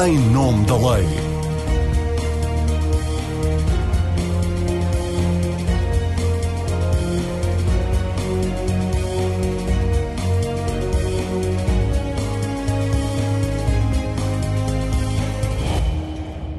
em nome da lei.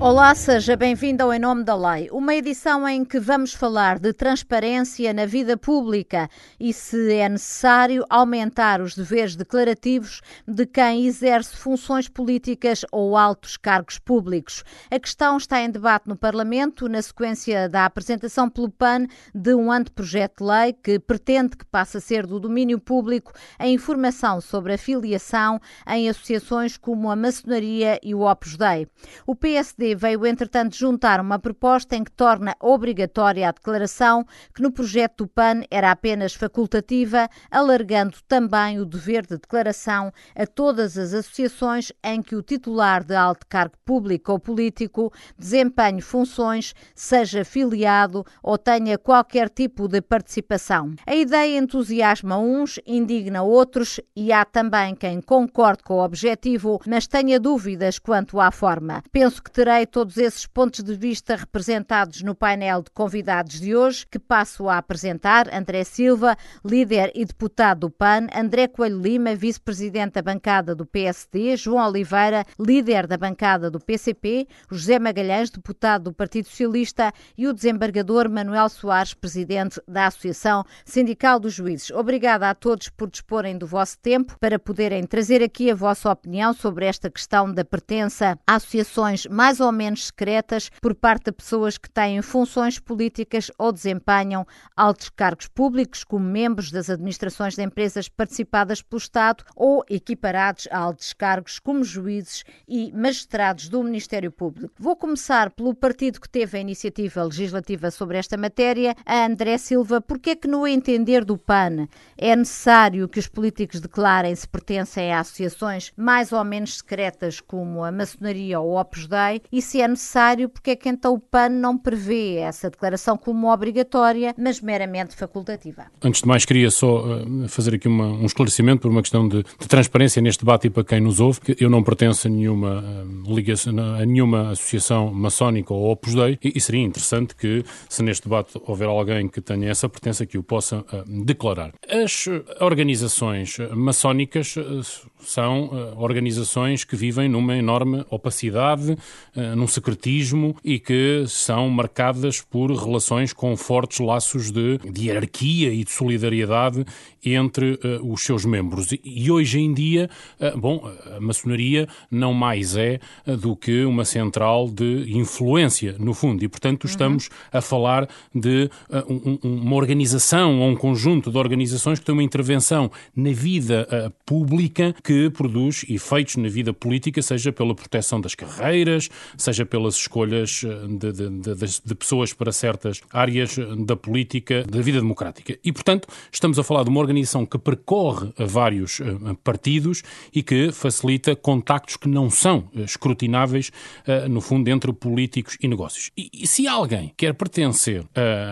Olá, seja bem-vindo ao Em Nome da Lei, uma edição em que vamos falar de transparência na vida pública e se é necessário aumentar os deveres declarativos de quem exerce funções políticas ou altos cargos públicos. A questão está em debate no Parlamento na sequência da apresentação pelo PAN de um anteprojeto de lei que pretende que passe a ser do domínio público a informação sobre a filiação em associações como a maçonaria e o Opus Dei. O PSD veio, entretanto, juntar uma proposta em que torna obrigatória a declaração, que no projeto do PAN era apenas facultativa, alargando também o dever de declaração a todas as associações em que o titular de alto cargo público ou político desempenhe funções, seja filiado ou tenha qualquer tipo de participação. A ideia entusiasma uns, indigna outros e há também quem concorde com o objetivo, mas tenha dúvidas quanto à forma. Penso que terei todos esses pontos de vista representados no painel de convidados de hoje, que passo a apresentar André Silva, líder e deputado do PAN, André Coelho Lima, vice-presidente da bancada do PSD, João Oliveira, líder da bancada do PCP, José Magalhães, deputado do Partido Socialista e o desembargador Manuel Soares, presidente da Associação Sindical dos Juízes. Obrigada a todos por disporem do vosso tempo para poderem trazer aqui a vossa opinião sobre esta questão da pertença a associações mais ou menos secretas por parte de pessoas que têm funções políticas ou desempenham altos cargos públicos, como membros das administrações de empresas participadas pelo Estado ou equiparados a altos cargos, como juízes e magistrados do Ministério Público. Vou começar pelo partido que teve a iniciativa legislativa sobre esta matéria, a André Silva. Porque é que, no entender do PAN, é necessário que os políticos declarem se pertencem a associações mais ou menos secretas, como a maçonaria ou o Opus Dei, e se é necessário, porque é que então o PAN não prevê essa declaração como obrigatória, mas meramente facultativa? Antes de mais, queria só uh, fazer aqui uma, um esclarecimento por uma questão de, de, transparência neste debate e para quem nos ouve, que eu não pertenço a nenhuma, uh, ligação, a nenhuma associação maçónica ou Opus Dei, e, e, seria interessante que, se neste debate houver alguém que tenha essa pertença, que o possa uh, declarar. As organizações maçónicas são organizações que vivem numa enorme opacidade, num secretismo e que são marcadas por relações com fortes laços de, de hierarquia e de solidariedade entre uh, os seus membros. E, e hoje em dia, uh, bom, a maçonaria não mais é uh, do que uma central de influência, no fundo, e portanto uhum. estamos a falar de um, uma organização ou um conjunto de organizações que tem uma intervenção na vida pública que produz efeitos na vida política, seja pela proteção das carreiras, seja pelas escolhas de, de, de, de pessoas para certas áreas da política, da vida democrática. E, portanto, estamos a falar de uma organização que percorre vários eh, partidos e que facilita contactos que não são eh, escrutináveis, eh, no fundo, entre políticos e negócios. E, e se alguém quer pertencer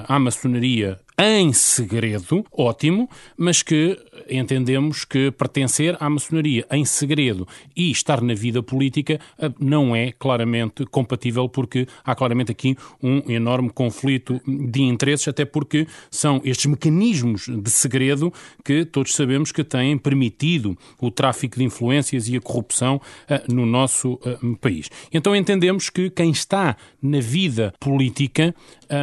à maçonaria em segredo, ótimo, mas que entendemos que pertencer à maçonaria em segredo e estar na vida política eh, não é claramente compatível, porque há claramente aqui um enorme conflito de interesses, até porque são estes mecanismos de segredo que todos sabemos que têm permitido o tráfico de influências e a corrupção uh, no nosso uh, país. Então entendemos que quem está na vida política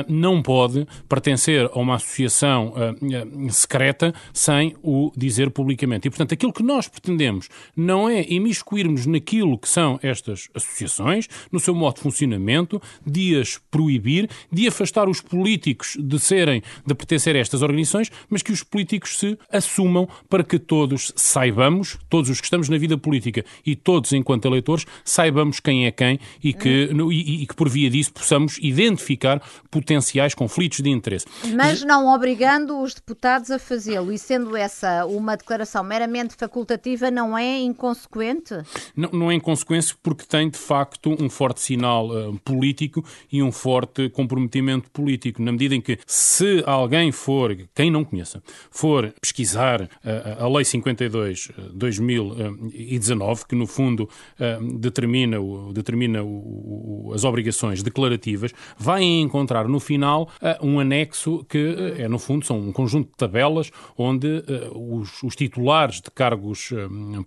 não pode pertencer a uma associação uh, secreta sem o dizer publicamente. E, portanto, aquilo que nós pretendemos não é imiscuirmos naquilo que são estas associações, no seu modo de funcionamento, de as proibir, de afastar os políticos de serem, de pertencer a estas organizações, mas que os políticos se assumam para que todos saibamos, todos os que estamos na vida política e todos enquanto eleitores, saibamos quem é quem e que, e, e que por via disso possamos identificar potenciais conflitos de interesse. Mas não obrigando os deputados a fazê-lo e sendo essa uma declaração meramente facultativa, não é inconsequente? Não, não é inconsequente porque tem, de facto, um forte sinal uh, político e um forte comprometimento político, na medida em que se alguém for, quem não conheça, for pesquisar uh, a Lei 52 2019, que no fundo determina, determina o, o, as obrigações declarativas, vai encontrar no final uh, um anexo que é, no fundo, são um conjunto de tabelas onde os, os, titulares de cargos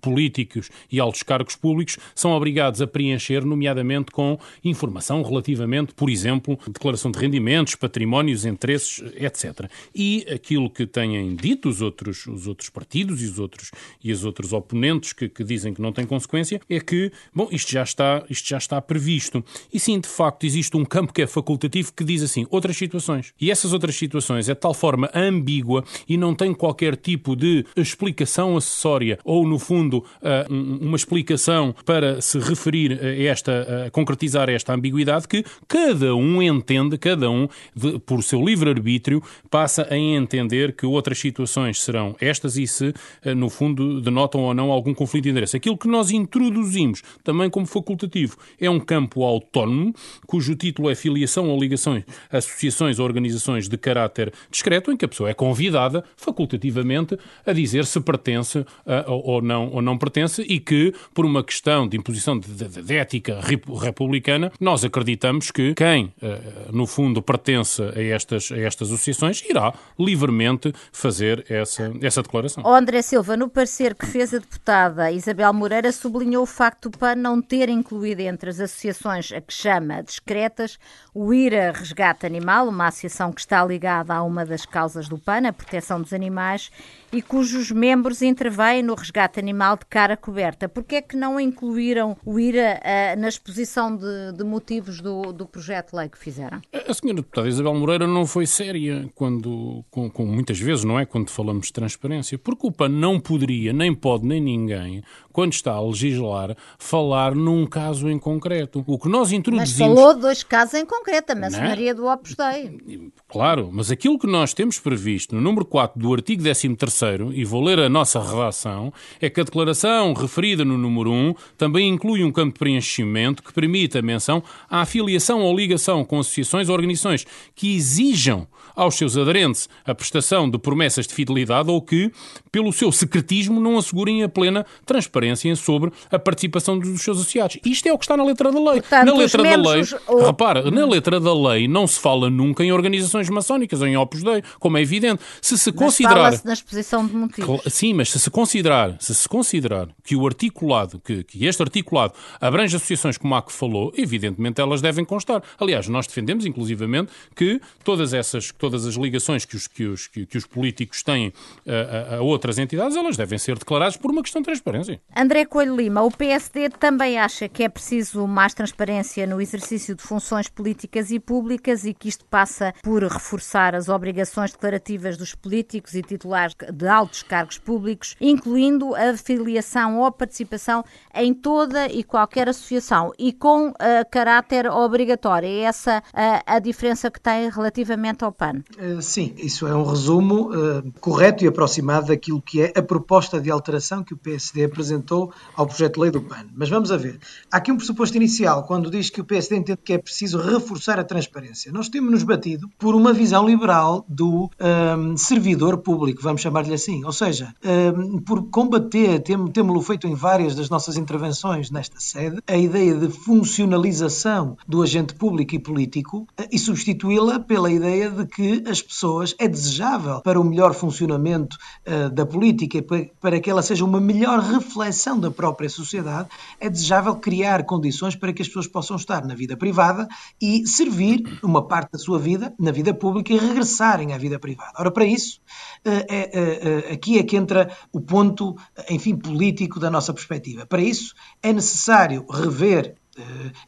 políticos e altos cargos públicos são obrigados a preencher, nomeadamente com informação relativamente, por exemplo, declaração de rendimentos, patrimónios, interesses, etc. E aquilo que têm dito os outros, os outros partidos e os outros, e os outros oponentes que, que dizem que não tem consequência é que, bom, isto já, está, isto já está previsto. E sim, de facto, existe um campo que é facultativo que diz assim, outras situações. E essas outras situações é de tal forma ambígua e não tem qualquer tipo de explicação acessória ou, no fundo, ah, uma explicação para se referir a esta, a concretizar esta ambiguidade que cada um entende, cada um, de, por seu livre-arbítrio, passa a entender que outras situações serão estas e se, ah, no fundo, denotam ou não algum conflito de interesse. Aquilo que nós introduzimos, também como facultativo, é um campo autónomo, cujo título é filiação ou ligações, associações ou organizações de caráter discreto, em que a pessoa é convidada, facultativamente, a dizer se pertence uh, ou, não, ou não pertence e que, por uma questão de imposição de, de, de ética republicana, nós acreditamos que quem, uh, no fundo, pertence a estas, a estas associações irá livremente fazer essa, essa declaração. Oh, André Silva, no parecer que fez a deputada Isabel Moreira, sublinhou o facto PAN não ter incluído entre as associações a que chama discretas o IRA Resgate Animal, uma associação que está ligada a uma das causas do PAN, a proteção dos animais, e cujos membros intervêm no resgate animal de cara coberta. Por que é que não incluíram o IRA uh, na exposição de, de motivos do, do, projeto de lei que fizeram? A senhora deputada Isabel Moreira não foi séria quando, com, com, muitas vezes, não é? Quando falamos de transparência. Porque o PAN não poderia, nem pode, nem ninguém, quando está a legislar, falar num caso em concreto. O que nós introduzimos... Mas falou de dois casos em concreto, a maçonaria do Opus Dei. Claro, mas aquilo que nós temos previsto no número 4 do artigo 13 terceiro, e vou ler a nossa redação, é que a declaração referida no número 1 também inclui um campo de preenchimento que permite a menção à afiliação ou ligação com associações ou organizações que exijam aos seus aderentes a prestação de promessas de fidelidade ou que, pelo seu secretismo, não assegurem a plena transparência sobre a participação dos seus associados. Isto é o que está na letra da lei. Portanto, na letra da lei, ou... repara, na letra da lei não se fala nunca em organizações maçónicas ou em Opus Dei, como é evidente. Se se Mas considerar na exposição de motivos. Sim, mas se se considerar, se se considerar que o articulado, que, que este articulado abrange associações como a que falou, evidentemente elas devem constar. Aliás, nós defendemos inclusivamente que todas essas todas as ligações que os, que os, que, que os políticos têm a, a, a, outras entidades, elas devem ser declaradas por uma questão de transparência. André Coelho Lima, o PSD também acha que é preciso mais transparência no exercício de funções políticas e públicas e que isto passa por reforçar as obrigações declarativas dos políticos e titulares de altos cargos públicos, incluindo a filiação ou a participação em toda e qualquer associação e com uh, caráter obrigatório. É essa a, a diferença que tem relativamente ao PAN. Eh, sim, isso é um resumo uh, correto e aproximado daquilo que é a proposta de alteração que o PSD apresentou ao projeto de lei do PAN. Mas vamos a ver. Há aqui um pressuposto inicial, quando diz que o PSD entende que é preciso reforçar a transparência. Nós temos-nos batido por uma visão liberal do um, servidor público, vamos chamar-lhe assim. Ou seja, um, ehm, por combater, temos-lo feito em várias das nossas intervenções nesta sede, a ideia de funcionalização do agente público e político uh, e substituí-la pela ideia de que as pessoas é desejável para o melhor funcionamento uh, da política, para, para que ela seja uma melhor reflexão da própria sociedade, é desejável criar condições para que as pessoas possam estar na vida privada e servir uma parte da sua vida na vida pública e regressarem à vida privada. Ora, para isso, uh, é, aqui é que entra o ponto, enfim, político da nossa perspectiva. Para isso, é necessário rever eh,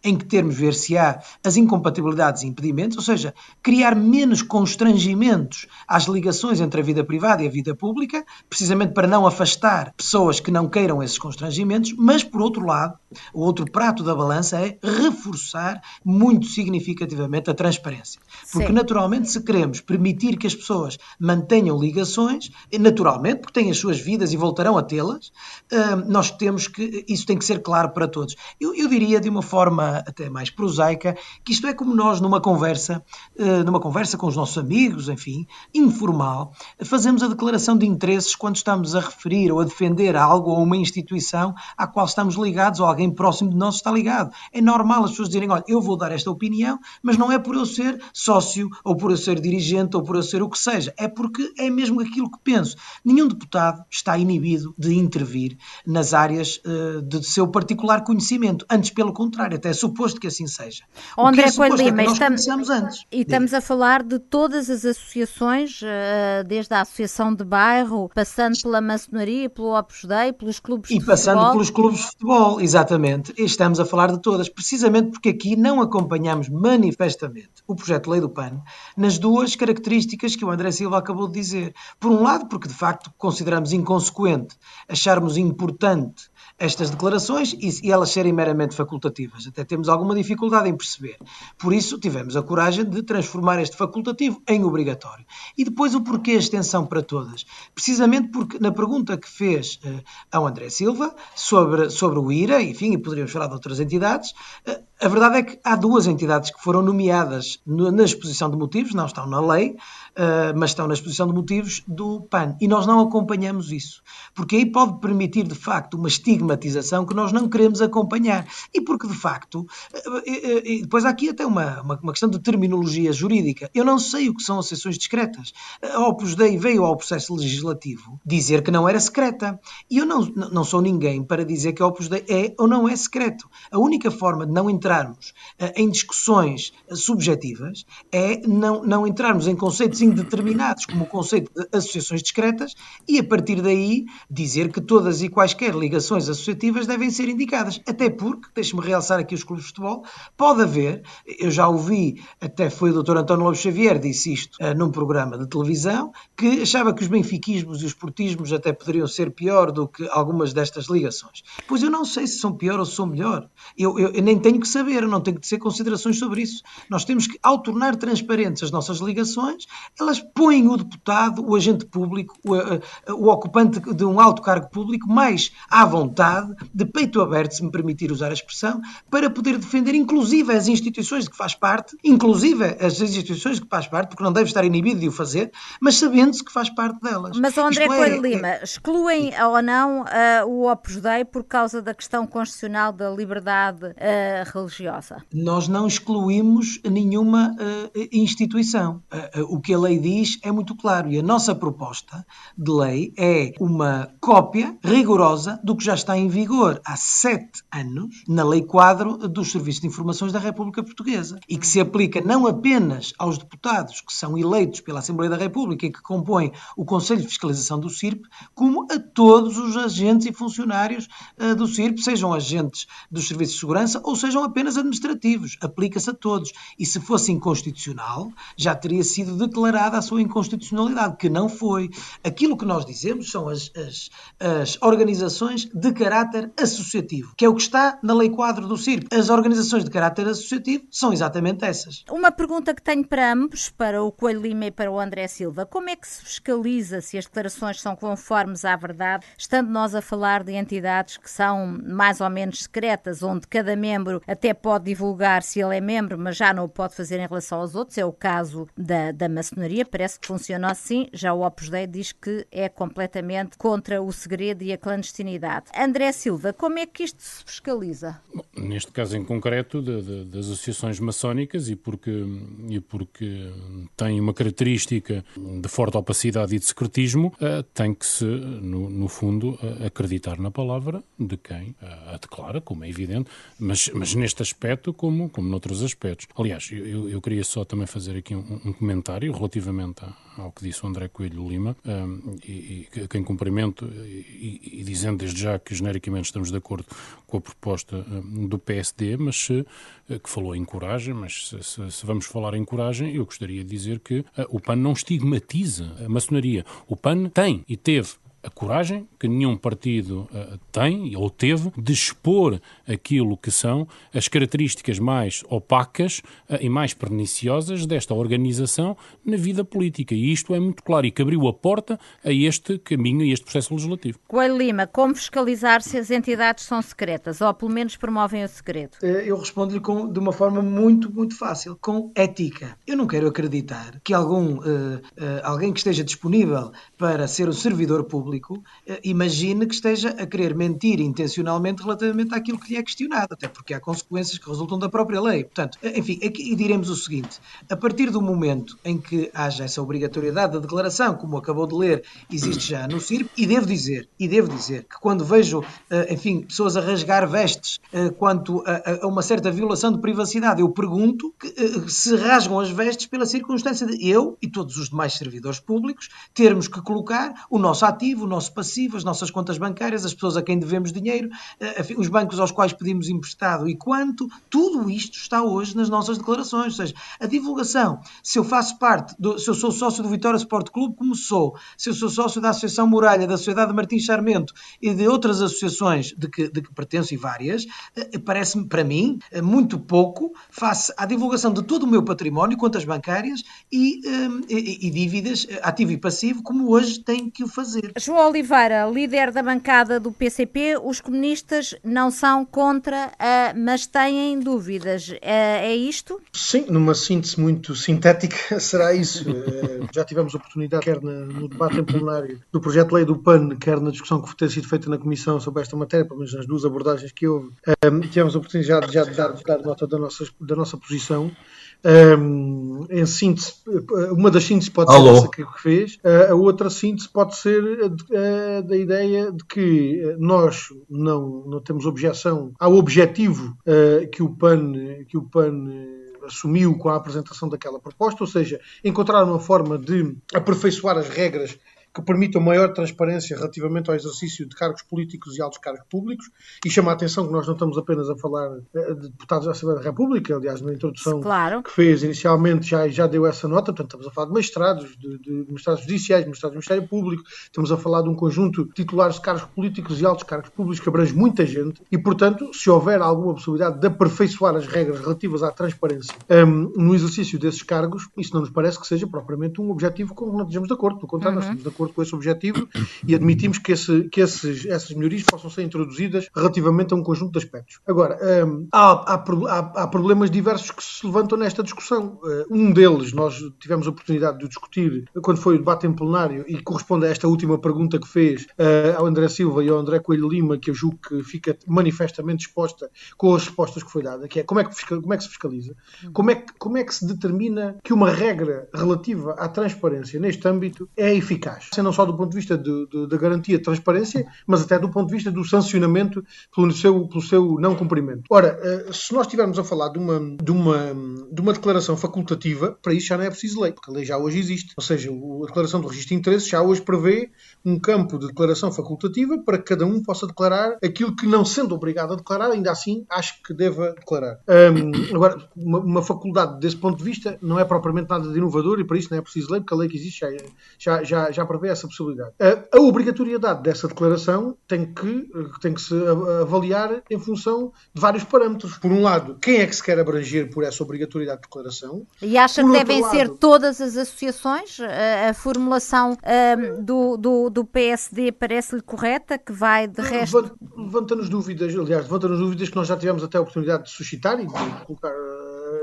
em que termos ver se há as incompatibilidades e impedimentos, ou seja, criar menos constrangimentos às ligações entre a vida privada e a vida pública, precisamente para não afastar pessoas que não queiram esses constrangimentos, mas por outro lado, o outro prato da balança é reforçar muito significativamente a transparência. Porque, Sim. naturalmente, se queremos permitir que as pessoas mantenham ligações, naturalmente, porque têm as suas vidas e voltarão a tê-las, hum, nós temos que. Isso tem que ser claro para todos. Eu, eu diria de uma forma até mais prosaica que isto é como nós, numa conversa, hum, numa conversa com os nossos amigos, enfim, informal, fazemos a declaração de interesses quando estamos a referir ou a defender algo ou uma instituição à qual estamos ligados ou alguém próximo de nós está ligado. É normal as pessoas dizerem: olha, eu vou dar esta opinião, mas não é por eu ser sócio ou por eu ser dirigente ou por eu ser o que seja. É porque é mesmo aquilo que penso. Nenhum deputado está inibido de intervir nas áreas uh, de seu particular conhecimento. Antes, pelo contrário, até é suposto que assim seja. O André é Coelho Lima, é estamos, antes. e estamos a falar de todas as associações, uh, desde a Associação de Bairro, passando pela maçonaria, pelo Opus Dei, pelos clubes e de futebol. E passando pelos clubes de futebol, exatamente. E estamos a falar de todas, precisamente porque aqui não acompanhamos manifestamente o projeto de lei do PAN nas duas características que o André Silva acabou de dizer. Por um lado, porque de facto consideramos inconsequente acharmos importante estas declarações e, elas serem meramente facultativas. Até temos alguma dificuldade em perceber. Por isso, tivemos a coragem de transformar este facultativo em obrigatório. E depois o porquê a extensão para todas. Precisamente porque na pergunta que fez uh, ao André Silva sobre, sobre o IRA, enfim, e poderíamos falar de outras entidades, uh, a verdade é que há duas entidades que foram nomeadas na exposição de motivos, não estão na lei, uh, mas estão na exposição de motivos do PAN. E nós não acompanhamos isso. Porque aí pode permitir, de facto, uma estigmatização que nós não queremos acompanhar. E porque, de facto, uh, e depois há aqui até uma, uma, questão de terminologia jurídica. Eu não sei o que são sessões discretas. A Opus Dei veio ao processo legislativo dizer que não era secreta. E eu não, não sou ninguém para dizer que a Opus Dei é ou não é secreto. A única forma de não entrarmos uh, em discussões subjetivas é não, não entrarmos em conceitos indeterminados, como o conceito de associações discretas, e a partir daí dizer que todas e quaisquer ligações associativas devem ser indicadas. Até porque, deixe-me realçar aqui os clubes de futebol, pode haver, eu já ouvi, até foi o Dr. António Lobo Xavier disse isto uh, num programa de televisão, que achava que os benfiquismos e os portismos até poderiam ser pior do que algumas destas ligações. Pois eu não sei se são pior ou se são melhor. Eu, eu, eu nem tenho que saber, não tenho que dizer considerações sobre isso. Nós temos que, ao tornar transparentes as nossas ligações, elas põem o deputado, o agente público, o, eh, o ocupante de um alto cargo público mais à vontade, de peito aberto, se me permitir usar a expressão, para poder defender inclusive as instituições de que faz parte, inclusive as instituições de que faz parte, porque não deve estar inibido de o fazer, mas sabendo-se que faz parte delas. Mas, André é, Coelho é, Lima, é... excluem ou não uh, o Opus Dei por causa da questão constitucional da liberdade uh, religiosa? Nós não excluímos nenhuma uh, instituição. o que a lei diz é muito claro e a nossa proposta de lei é uma cópia rigorosa do que já está em vigor há sete anos na Lei Quadro dos Serviços de Informações da República Portuguesa e que se aplica não apenas aos deputados que são eleitos pela Assembleia da República e que compõem o Conselho de Fiscalização do CIRP, como a todos os agentes e funcionários uh, do CIRP, sejam agentes dos Serviços de Segurança ou sejam apenas administrativos. Aplica-se a todos. E se fosse inconstitucional, já teria sido declarada a sua inconstitucionalidade, que não foi. Aquilo que nós dizemos são as, as, as organizações de caráter associativo, que é o que está na Lei Quadro do CIRP. As organizações de caráter associativo são exatamente essas. Uma pergunta que tenho para ambos, para o Coelho Lima e para o André Silva. Como é que se fiscaliza se as declarações são conformes à verdade, estando nós a falar de entidades que são mais ou menos secretas, onde cada membro até pode divulgar se ele é membro, mas já não o pode fazer em relação aos outros? É o caso da, da maçonaria, parece que funciona assim. Já o Opus Dei diz que é completamente contra o segredo e a clandestinidade. André Silva, como é que isto se fiscaliza? Bom, neste caso em concreto, de, de, das associações maçónicas, e porque, e porque tem uma característica de forte opacidade e de secretismo, uh, tem que se, no, no fundo, uh, acreditar na palavra de quem uh, a declara, como é evidente, mas, mas neste aspecto como, como noutros aspectos. Aliás, eu, eu queria só também fazer aqui um, um comentário relativamente ao que disse o André Coelho Lima, um, e, e quem cumprimento, e, e, dizendo desde já que genericamente estamos de acordo com a proposta um, do PSD, mas se, eh, que falou em coragem, mas se, se, se, vamos falar em coragem, eu gostaria de dizer que uh, o PAN não estigmatiza a maçonaria. O PAN tem e teve a coragem que nenhum partido uh, tem ou teve de expor aquilo que são as características mais opacas uh, e mais perniciosas desta organização na vida política. E isto é muito claro e que abriu a porta a este caminho e este processo legislativo. Coelho Lima, como fiscalizar se as entidades são secretas ou pelo menos promovem o segredo? Eu respondo-lhe de uma forma muito, muito fácil, com ética. Eu não quero acreditar que algum, uh, uh, alguém que esteja disponível para ser o servidor público uh, imagine que esteja a querer mentir intencionalmente relativamente àquilo que lhe é questionado, até porque há consequências que resultam da própria lei. Portanto, enfim, aqui diremos o seguinte: a partir do momento em que haja essa obrigatoriedade da declaração, como acabou de ler, existe já no CIRP, e devo dizer, e devo dizer que quando vejo, enfim, pessoas a rasgar vestes quanto a, a uma certa violação de privacidade, eu pergunto que, se rasgam as vestes pela circunstância de eu e todos os demais servidores públicos termos que colocar o nosso ativo, o nosso passivo, as nossas contas bancárias, as pessoas a quem devemos dinheiro, eh, os bancos aos quais pedimos emprestado e quanto, tudo isto está hoje nas nossas declarações. Ou seja, a divulgação, se eu faço parte, do, se eu sou sócio do Vitória Sport Clube, como sou, se eu sou sócio da Associação Muralha, da Sociedade de Martins Charmento e de outras associações de que, de que pertenço e várias, eh, parece-me, para mim, eh, muito pouco face à divulgação de todo o meu património, contas bancárias e, e, e, dívidas, ativo e passivo, como hoje tem que o fazer. João Oliveira, líder da bancada do PCP, os comunistas não são contra, uh, mas têm dúvidas. Uh, é isto? Sim, numa síntese muito sintética, será isso. Uh, já tivemos oportunidade, quer no debate em plenário do projeto de lei do PAN, quer na discussão que tem sido feita na Comissão sobre esta matéria, pelo menos nas duas abordagens que houve, tivemos a oportunidade já de dar, de dar nota da nossa, da nossa posição. Um, em síntese, uma das sínteses pode ser Alô. essa que fez, a outra síntese pode ser a, a, da ideia de que nós não, não temos objeção ao objetivo uh, que o PAN, que o PAN assumiu com a apresentação daquela proposta, ou seja, encontrar uma forma de aperfeiçoar as regras que permitam maior transparência relativamente ao exercício de cargos políticos e altos cargos públicos e chama a atenção que nós não estamos apenas a falar eh, de deputados da Assembleia da República, aliás, na introdução claro. que fez inicialmente já, já deu essa nota, portanto estamos a falar de magistrados, de, de magistrados judiciais, magistrados do Ministério Público, estamos a falar de um conjunto de titulares de cargos políticos e altos cargos públicos que abrange muita gente e, portanto, se houver alguma possibilidade de aperfeiçoar as regras relativas à transparência um, no exercício desses cargos, isso não nos parece que seja propriamente um objetivo com que não estejamos de acordo, pelo contrário, uhum. nós estamos de acordo acordo com esse objetivo e admitimos que, esse, que esses, essas melhorias possam ser introduzidas relativamente a um conjunto de aspectos. Agora, um, há, há, há, problemas diversos que se levantam nesta discussão. Uh, um deles, nós tivemos a oportunidade de discutir quando foi o debate em plenário e corresponde a esta última pergunta que fez uh, ao André Silva e ao André Coelho Lima, que eu julgo que fica manifestamente exposta com as respostas que foi dada, que é como é que, como é que se fiscaliza? Como é, que, como é que se determina que uma regra relativa à transparência neste âmbito é eficaz? Não só do ponto de vista da garantia de transparência, mas até do ponto de vista do sancionamento pelo seu, pelo seu não cumprimento. Ora, eh, se nós estivermos a falar de uma, de, uma, de uma declaração facultativa, para isso já não é preciso lei, porque a lei já hoje existe. Ou seja, a declaração do registro de interesse já hoje prevê um campo de declaração facultativa para que cada um possa declarar aquilo que, não sendo obrigado a declarar, ainda assim acho que deva declarar. Um, agora, uma, uma, faculdade desse ponto de vista não é propriamente nada de inovador e para isso não é preciso lei, porque a lei que existe já, já, já, já prevê essa possibilidade. A, a obrigatoriedade dessa declaração tem que, tem que se avaliar em função de vários parâmetros. Por um lado, quem é que se quer abranger por essa obrigatoriedade de declaração? E acha por que devem lado, ser todas as associações? A, a formulação um, do, do do PSD parece-lhe correta, que vai de resto. Levanta-nos dúvidas, aliás, levanta-nos dúvidas que nós já tivemos até a oportunidade de suscitar e de colocar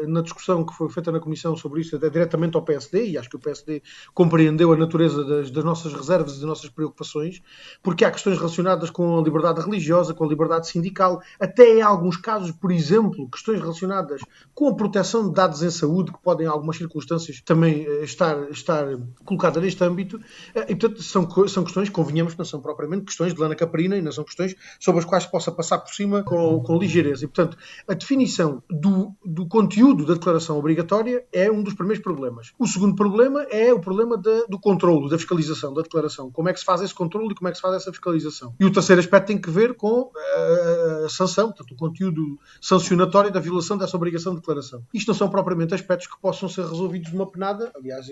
na discussão que foi feita na Comissão sobre isso, até diretamente ao PSD, e acho que o PSD compreendeu a natureza das, das nossas reservas e das nossas preocupações, porque há questões relacionadas com a liberdade religiosa, com a liberdade sindical, até em alguns casos, por exemplo, questões relacionadas com a proteção de dados em saúde, que podem, em algumas circunstâncias, também eh, estar, estar colocadas neste âmbito. Eh, e, portanto, são, são questões, convenhamos, não são propriamente questões de lana caprina e não são questões sobre as quais se possa passar por cima com, com ligeireza. E, portanto, a definição do, do conteúdo conteúdo da declaração obrigatória é um dos primeiros problemas. O segundo problema é o problema do controle, da fiscalização da declaração. Como é que se faz esse controle e como é que se faz essa fiscalização? E o terceiro aspecto tem que ver com a, a sanção, portanto, o conteúdo sancionatório da violação dessa obrigação de declaração. Isto não são propriamente aspectos que possam ser resolvidos numa penada. Aliás,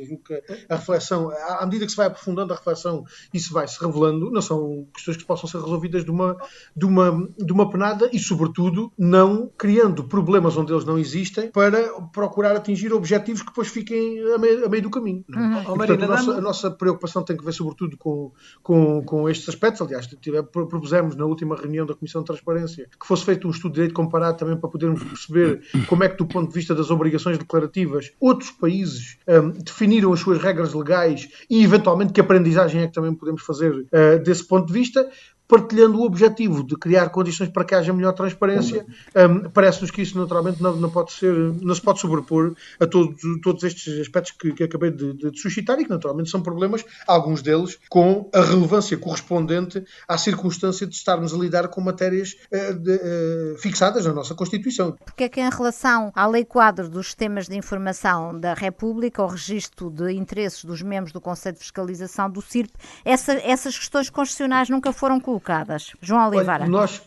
a reflexão, à medida que se vai aprofundando a reflexão, isso vai se revelando, não são questões que possam ser resolvidas de uma, de uma, de uma penada e, sobretudo, não criando problemas onde eles não existem para procurar atingir objetivos que depois fiquem a meio, a meio do caminho. É? Uhum. E, portanto, a, nossa, a, nossa, preocupação tem que ver, sobretudo, com, com, com estes aspectos. Aliás, propusemos na última reunião da Comissão de Transparência que fosse feito um estudo de direito comparado também para podermos perceber como é que, do ponto de vista das obrigações declarativas, outros países um, definiram as suas regras legais e, eventualmente, que aprendizagem é que também podemos fazer uh, desse ponto de vista partilhando o objetivo de criar condições para que haja melhor transparência. Um, Parece-nos que isso naturalmente não, não, pode ser, não se pode sobrepor a todos, todos estes aspectos que, que acabei de, de, de, suscitar e que naturalmente são problemas, alguns deles, com a relevância correspondente à circunstância de estarmos a lidar com matérias uh, de, uh, fixadas na nossa Constituição. Porque é que em relação à lei quadro dos sistemas de informação da República, ao registro de interesses dos membros do Conselho de Fiscalização do CIRP, essa, essas questões constitucionais nunca foram colocadas? Colocadas. João Oliveira. Olha, nós,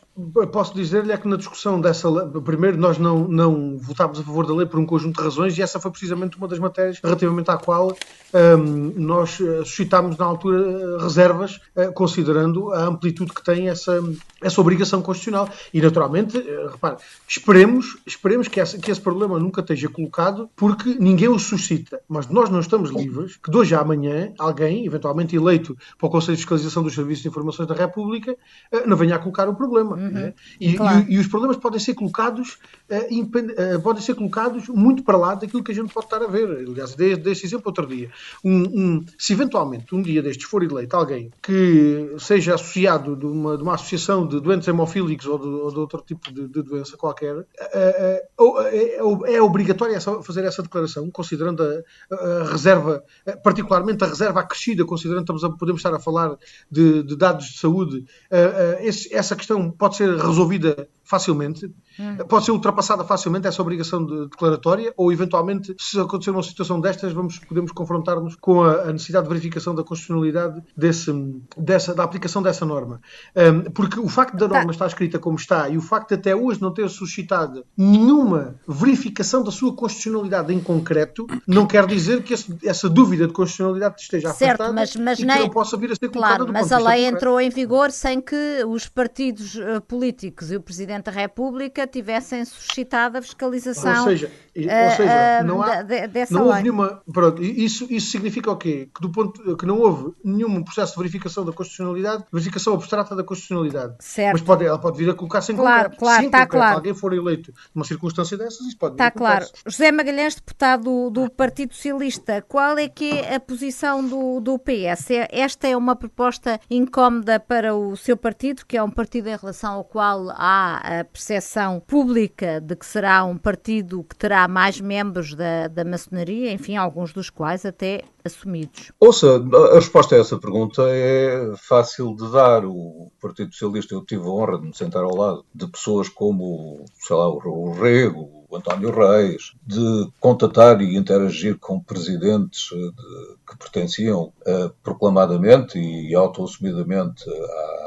posso dizer-lhe é que na discussão dessa lei, primeiro nós não, não votámos a favor da lei por um conjunto de razões e essa foi precisamente uma das matérias relativamente à qual um, nós eh, suscitámos na altura eh, reservas, uh, considerando a amplitude que tem essa, essa obrigação constitucional. E naturalmente, repare, esperemos, esperemos que, essa, que esse problema nunca esteja colocado porque ninguém o suscita. Mas nós não estamos livres que de hoje à amanhã alguém, eventualmente eleito para o Conselho de Fiscalização dos Serviços de Informações da República, não venha a colocar o problema. Uhum. Né? E, claro. e, e, os problemas podem ser colocados podem ser colocados muito para lá daquilo que a gente pode estar a ver. Aliás, dei, dei esse exemplo outro dia um, um, se eventualmente um dia destes for eleito alguém que seja associado de uma, de uma associação de doentes hemofílicos ou de, ou de outro tipo de, de doença qualquer, é, é, é, obrigatório fazer essa declaração, considerando a, a, reserva, particularmente a reserva acrescida, considerando que estamos a, podemos estar a falar de, de dados de saúde, esse, essa questão pode ser resolvida facilmente, hum. pode ser ultrapassada facilmente essa obrigação de declaratória, ou eventualmente, se acontecer uma situação destas, vamos, podemos confrontar-nos com a, a, necessidade de verificação da constitucionalidade desse, dessa, da aplicação dessa norma. Um, porque o facto da norma tá. estar escrita como está e o facto de até hoje não ter suscitado nenhuma verificação da sua constitucionalidade em concreto, não quer dizer que esse, essa dúvida de constitucionalidade esteja certo, afastada mas, mas e nem... que não possa vir a ser claro, do mas a lei entrou em vigor sem que os partidos uh, políticos e o Presidente Presidente da República tivessem suscitado a fiscalização ou seja, ou eh, seja uh, não, há, de, dessa não houve lei. nenhuma. Pronto, isso, isso significa o quê? Que, do ponto, que não houve nenhum processo de verificação da constitucionalidade, verificação abstrata da constitucionalidade. Certo. Mas pode, ela pode vir a colocar sem claro, concreto. Claro, está claro. Se alguém for eleito numa circunstância dessas, isso pode Está claro. José Magalhães, deputado do, do, Partido Socialista, qual é que é a posição do, do PS? É, esta é uma proposta incómoda para o seu partido, que é um partido em relação ao qual há a percepção pública de que será um partido que terá mais membros da, da maçonaria, enfim, alguns dos quais até assumidos? Ouça, a resposta a essa pergunta é fácil de dar. O Partido Socialista, eu tive a honra de me sentar ao lado de pessoas como, sei lá, o Rego, António Reis, de contatar e interagir com presidentes de, que pertenciam uh, proclamadamente e autoassumidamente à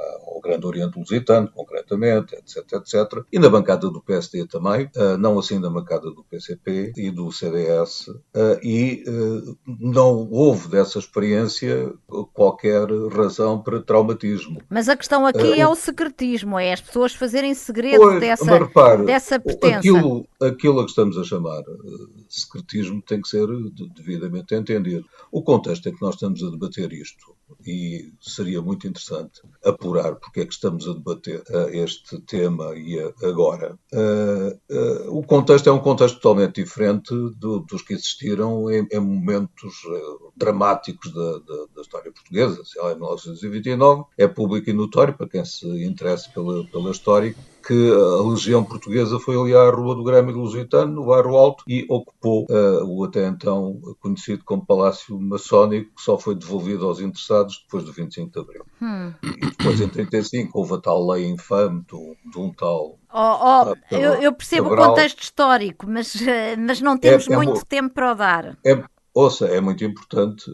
Grande Oriente Lusitano, concretamente, etc, etc. E na bancada do PSD também, eh, não assim na bancada do PCP e do CDS, eh, e eh, não houve dessa experiência qualquer razão para traumatismo. Mas a questão aqui é o secretismo, é as pessoas fazerem segredo pois, dessa, repare, dessa pertença. Aquilo, aquilo a que estamos a chamar secretismo tem que ser devidamente entendido. O contexto em que nós estamos a debater isto, e seria muito interessante apurar porque é que estamos a debater este tema e agora. O contexto é um contexto totalmente diferente do, dos que existiram em, momentos dramáticos da, da, da, história portuguesa. Sei lá, em 1929 é público e notório para quem se interessa pela, pela história que a Legião Portuguesa foi ali à Rua do Grêmio Lusitano, no bairro Alto, e ocupou uh, o até então conhecido como Palácio Maçónico, que só foi devolvido aos interessados depois do 25 de Abril. Hum. E depois, em 35, houve a tal lei infame de um tal Oh, oh, eu, eu, percebo Cabral, o contexto histórico, mas, mas não temos é, é muito tempo para o dar. É, ouça, é muito importante,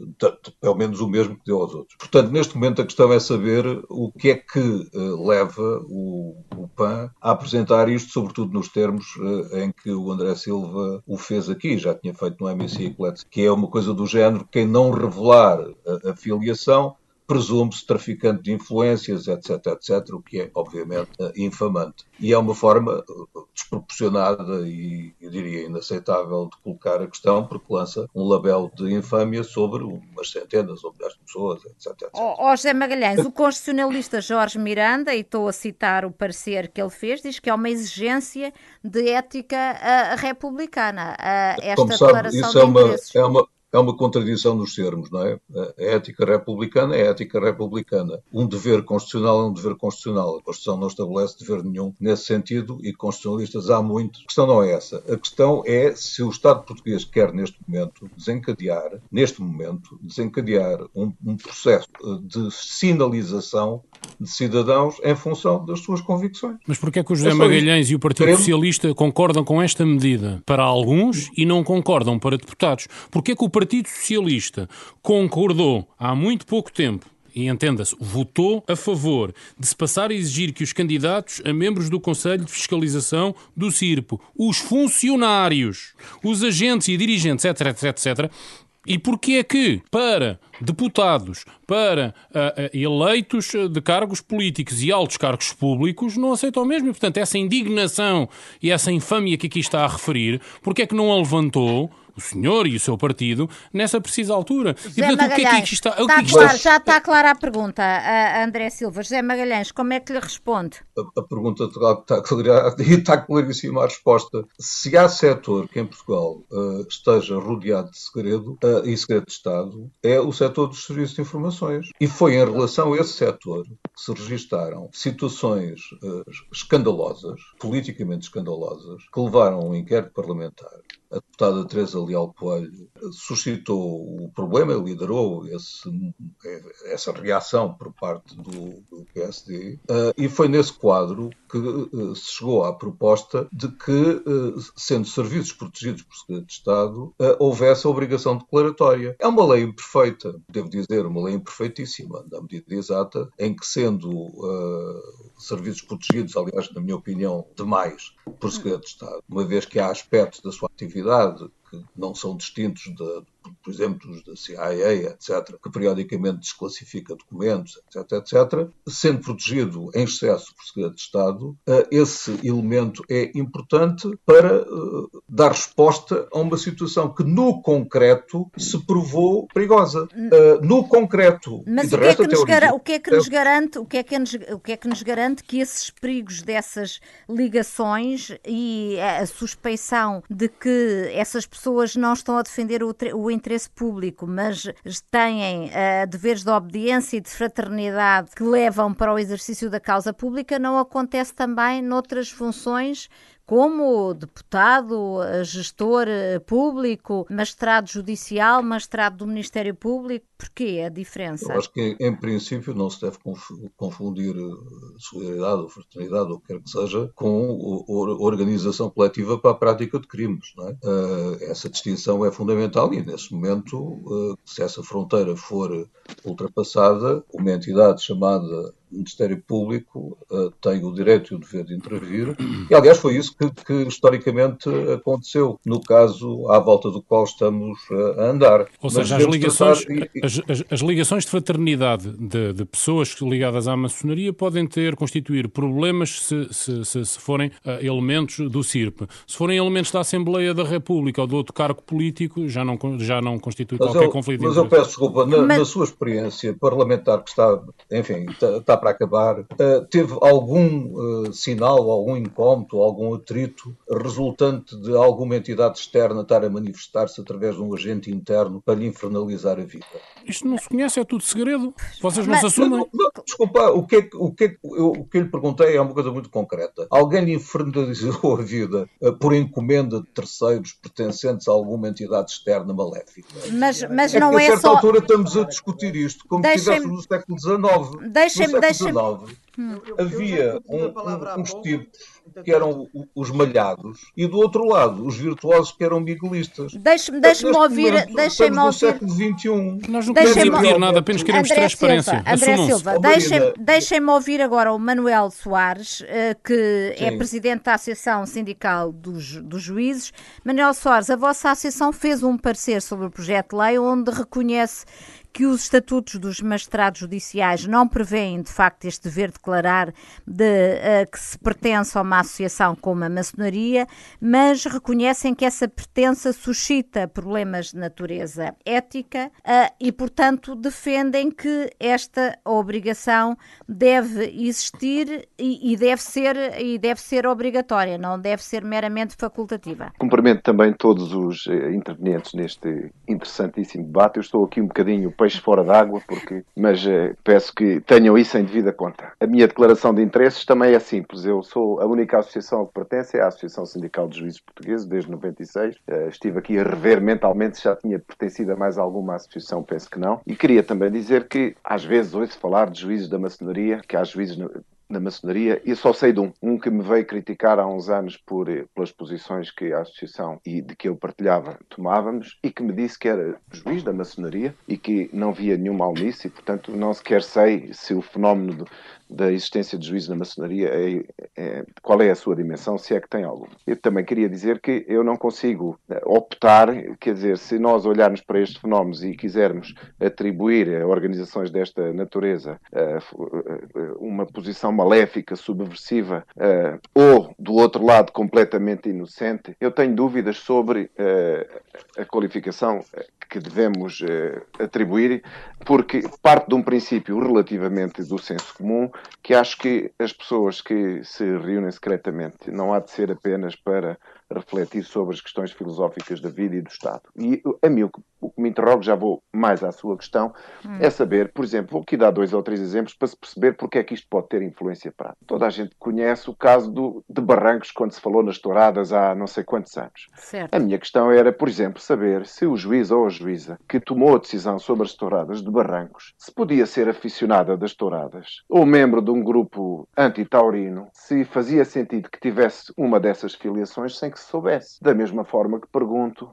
pelo menos o mesmo que deu aos outros. Portanto, neste momento a questão é saber o que é que uh, leva o, o, PAN a apresentar isto, sobretudo nos termos uh, em que o André Silva o fez aqui, já tinha feito no MSI que é uma coisa do género, quem não revelar a, a filiação presume-se traficante de influências, etc, etc, o que é, obviamente, infamante. E é uma forma eh, desproporcionada e, eu diria, inaceitável de colocar a questão, porque lança um label de infâmia sobre umas centenas ou milhares de pessoas, etc. etc. Ó oh, José Magalhães, o constitucionalista Jorge Miranda, e estou a citar o parecer que ele fez, diz que é uma exigência de ética uh, republicana, uh, esta Como declaração sabe, isso é uma, é uma é uma contradição nos termos, não é? A ética republicana é a ética republicana. Um dever constitucional é um dever constitucional. A Constituição não estabelece dever nenhum nesse sentido e constitucionalistas há muito. A questão não é essa. A questão é se o Estado português quer, neste momento, desencadear, neste momento, desencadear um, um processo de sinalização de cidadãos em função das suas convicções. Mas porquê é que o José é Magalhães isso. e o Partido Queremos... Socialista concordam com esta medida para alguns e não concordam para deputados? Porquê é que o Partido Socialista concordou há muito pouco tempo e entenda-se, votou a favor de se passar a exigir que os candidatos a membros do Conselho de Fiscalização do CIRPO, os funcionários, os agentes e dirigentes, etc, etc, etc, e porquê é que, para deputados, para uh, eleitos de cargos políticos e altos cargos públicos, não aceitam mesmo? E, portanto, essa indignação e essa infâmia que aqui está a referir, porquê é que não a levantou o senhor e o seu partido nessa precisa altura. José e, portanto, o que é que está? está, é claro, já está clara a pergunta, a André Silva. José Magalhães, como é que lhe responde? A, a pergunta está, está claríssima a resposta. Se há setor que em Portugal uh, esteja rodeado de segredo uh, e segredo de Estado, é o setor dos serviços de informações. E foi em relação a esse setor que se registaram situações uh, escandalosas, politicamente escandalosas, que levaram a um inquérito parlamentar a deputada Teresa Leal Coelho suscitou o problema, liderou esse, essa reação por parte do, do PSD, uh, e foi nesse quadro que uh, se chegou à proposta de que, uh, sendo serviços protegidos por segredo de Estado, houvesse a obrigação declaratória. É uma lei imperfeita, devo dizer, uma lei imperfeitíssima, na medida exata, em que, sendo serviços protegidos, aliás, na minha opinião, demais por segredo de Estado, uma vez que há aspectos da sua atividade que não são distintos de, por exemplo, os da CIA, etc., que periodicamente desclassifica documentos, etc., etc., sendo protegido em excesso por segredo de Estado, eh, esse elemento é importante para eh, dar resposta a uma situação que, no concreto, se provou perigosa. Eh, no concreto. Mas o que, é que nos o que é que nos garante, o que é que nos, o que é que nos garante que esses perigos dessas ligações e a suspeição de que essas pessoas não estão a defender o, o interesse público, mas têm uh, deveres de obediência e de fraternidade que levam para o exercício da causa pública, não acontece também noutras funções como deputado, gestor eh, público, magistrado judicial, magistrado do Ministério Público? Porquê a diferença? Eu acho que, em princípio, não se deve confundir eh, solidariedade ou fraternidade, ou o que quer que seja, com organização coletiva para a prática de crimes. É? Eh, essa distinção é fundamental e, nesse momento, se essa fronteira for ultrapassada, uma entidade chamada Ministério Público uh, tem o direito e o dever de intervir, e aliás foi isso que, que historicamente aconteceu, no caso à volta do qual estamos uh, a andar. Ou Mas seja, as ligações, e... as, as, as, ligações de fraternidade de, de, pessoas ligadas à maçonaria podem ter, constituir problemas se, se, se, se forem uh, elementos do CIRP. Se forem elementos da Assembleia da República ou de outro cargo político, já não, já não constitui mas qualquer eu, conflito. Mas eu peço desculpa, na, mas... na, sua experiência parlamentar que está, enfim, está, está para acabar, uh, teve algum uh, sinal, algum incómodo, algum atrito resultante de alguma entidade externa estar a manifestar-se através de um agente interno para lhe infernalizar a vida? Isto não se conhece, é tudo segredo. Vocês não Mas, se assumem. Não, não, desculpa, o que, é, o, que é, eu, o que eu lhe perguntei é uma coisa muito concreta. Alguém lhe infernalizou a vida uh, por encomenda de terceiros pertencentes a alguma entidade externa maléfica? Mas, mas é não que, é a certa só... altura estamos a discutir isto como se estivéssemos no século XIX. Deixem-me, deixem-me. Hum. Havia um, um, uns tipos que eram os malhados, e do outro lado, os virtuosos, que eram miguelistas. Deixe-me deixe ouvir. Deixe-me ouvir. século XXI. Nós não queremos impedir nada, apenas queremos André transparência. Silva, André Silva, deixem-me deixem ouvir agora o Manuel Soares, eh, que Sim. é presidente da Associação Sindical dos, dos Juízes. Manuel Soares, a vossa associação fez um parecer sobre o projeto de lei onde reconhece que os estatutos dos magistrados judiciais não prevêem, de facto, este dever de declarar de, uh, que se pertence a uma associação como a maçonaria, mas reconhecem que essa pertença suscita problemas de natureza ética uh, e, portanto, defendem que esta obrigação deve existir e, e, deve ser, e deve ser obrigatória, não deve ser meramente facultativa. Cumprimento também todos os eh, intervenientes neste interessantíssimo debate. Eu estou aqui um bocadinho peixe fora d'água, porque, mas uh, peço que tenham isso em devida conta. A minha declaração de interesses também é simples. Eu sou a única associação que pertence à Associação Sindical de Juízes Portugueses desde 96. Uh, eh, estive aqui a rever mentalmente se já tinha pertencido a mais alguma associação, penso que não. E queria também dizer que às vezes ouço falar de juízes da maçonaria, que há juízes na maçonaria e só sei de um, um que me veio criticar há uns anos por, eh, pelas posições que a associação e de que eu partilhava tomávamos e que me disse que era juiz da maçonaria e que não via nenhum mal nisso e, portanto, não sequer sei se o fenómeno da existência de juízes na maçonaria, é, é, qual é a sua dimensão, se é que tem alguma. Eu também queria dizer que eu não consigo eh, optar, quer dizer, se nós olharmos para estes fenómenos e quisermos atribuir a organizações desta natureza uh, uma posição maléfica, subversiva, ou, do outro lado, completamente inocente, eu tenho dúvidas sobre a qualificação que devemos atribuir, porque parte de um princípio relativamente do senso comum, que acho que as pessoas que se reúnem secretamente não há de ser apenas para refletir sobre as questões filosóficas da vida e do Estado. E a mim o que, me interroga, já vou mais à sua questão, hum. é saber, por exemplo, vou aqui dar dois ou três exemplos para se perceber porque é que isto pode ter influência prática. Toda a gente conhece o caso do, de Barrancos quando se falou nas touradas há não sei quantos anos. Certo. A minha questão era, por exemplo, saber se o juiz ou a juíza que tomou a decisão sobre as touradas de Barrancos se podia ser aficionada das touradas ou membro de um grupo anti-taurino, se fazia sentido que tivesse uma dessas filiações sem que se soubesse. Da mesma forma que pergunto,